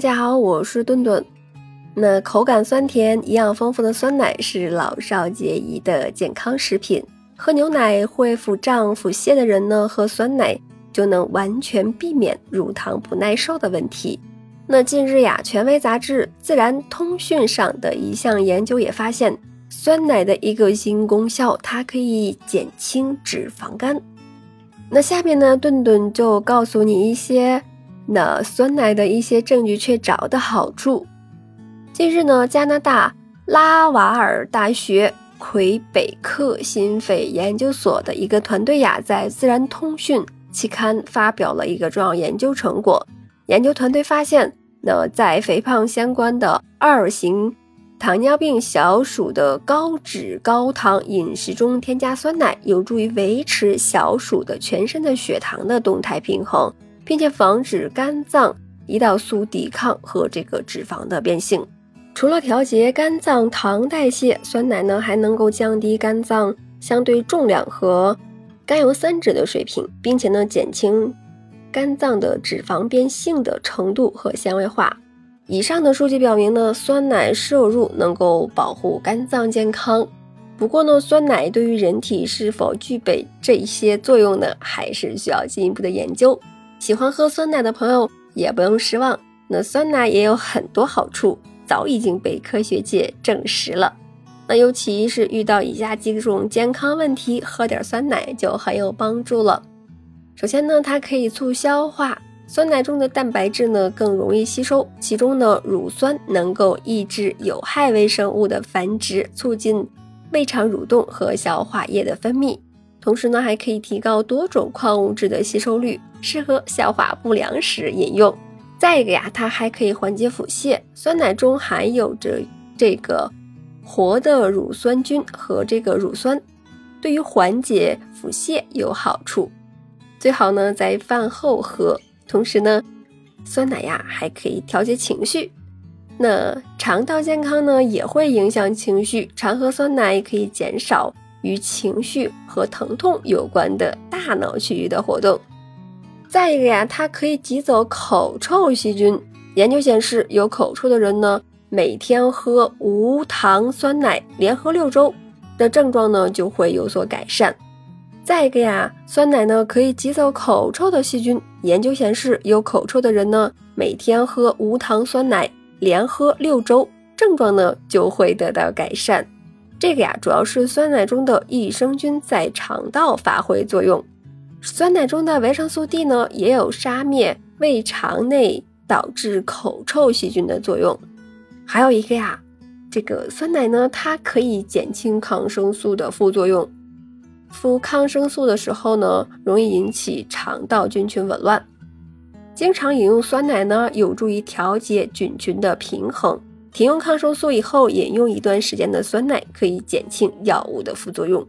大家好，我是顿顿。那口感酸甜、营养丰富的酸奶是老少皆宜的健康食品。喝牛奶会腹胀、腹泻的人呢，喝酸奶就能完全避免乳糖不耐受的问题。那近日呀，权威杂志《自然通讯》上的一项研究也发现，酸奶的一个新功效，它可以减轻脂肪肝。那下面呢，顿顿就告诉你一些。那酸奶的一些证据却找的好处。近日呢，加拿大拉瓦尔大学魁北克心肺研究所的一个团队呀，在《自然通讯》期刊发表了一个重要研究成果。研究团队发现，那在肥胖相关的二型糖尿病小鼠的高脂高糖饮食中添加酸奶，有助于维持小鼠的全身的血糖的动态平衡。并且防止肝脏胰岛素抵抗和这个脂肪的变性。除了调节肝脏糖代谢，酸奶呢还能够降低肝脏相对重量和甘油三酯的水平，并且呢减轻肝脏的脂肪变性的程度和纤维化。以上的数据表明呢，酸奶摄入能够保护肝脏健康。不过呢，酸奶对于人体是否具备这些作用呢，还是需要进一步的研究。喜欢喝酸奶的朋友也不用失望，那酸奶也有很多好处，早已经被科学界证实了。那尤其是遇到以下几种健康问题，喝点酸奶就很有帮助了。首先呢，它可以促消化，酸奶中的蛋白质呢更容易吸收，其中呢乳酸能够抑制有害微生物的繁殖，促进胃肠蠕动和消化液的分泌。同时呢，还可以提高多种矿物质的吸收率，适合消化不良时饮用。再一个呀，它还可以缓解腹泻。酸奶中含有着这个活的乳酸菌和这个乳酸，对于缓解腹泻有好处。最好呢在饭后喝。同时呢，酸奶呀还可以调节情绪。那肠道健康呢也会影响情绪，常喝酸奶可以减少。与情绪和疼痛有关的大脑区域的活动。再一个呀，它可以挤走口臭细菌。研究显示，有口臭的人呢，每天喝无糖酸奶，连喝六周，的症状呢就会有所改善。再一个呀，酸奶呢可以挤走口臭的细菌。研究显示，有口臭的人呢，每天喝无糖酸奶，连喝六周，症状呢就会得到改善。这个呀，主要是酸奶中的益生菌在肠道发挥作用。酸奶中的维生素 D 呢，也有杀灭胃肠内导致口臭细菌的作用。还有一个呀，这个酸奶呢，它可以减轻抗生素的副作用。服抗生素的时候呢，容易引起肠道菌群紊乱。经常饮用酸奶呢，有助于调节菌群的平衡。停用抗生素以后，饮用一段时间的酸奶可以减轻药物的副作用。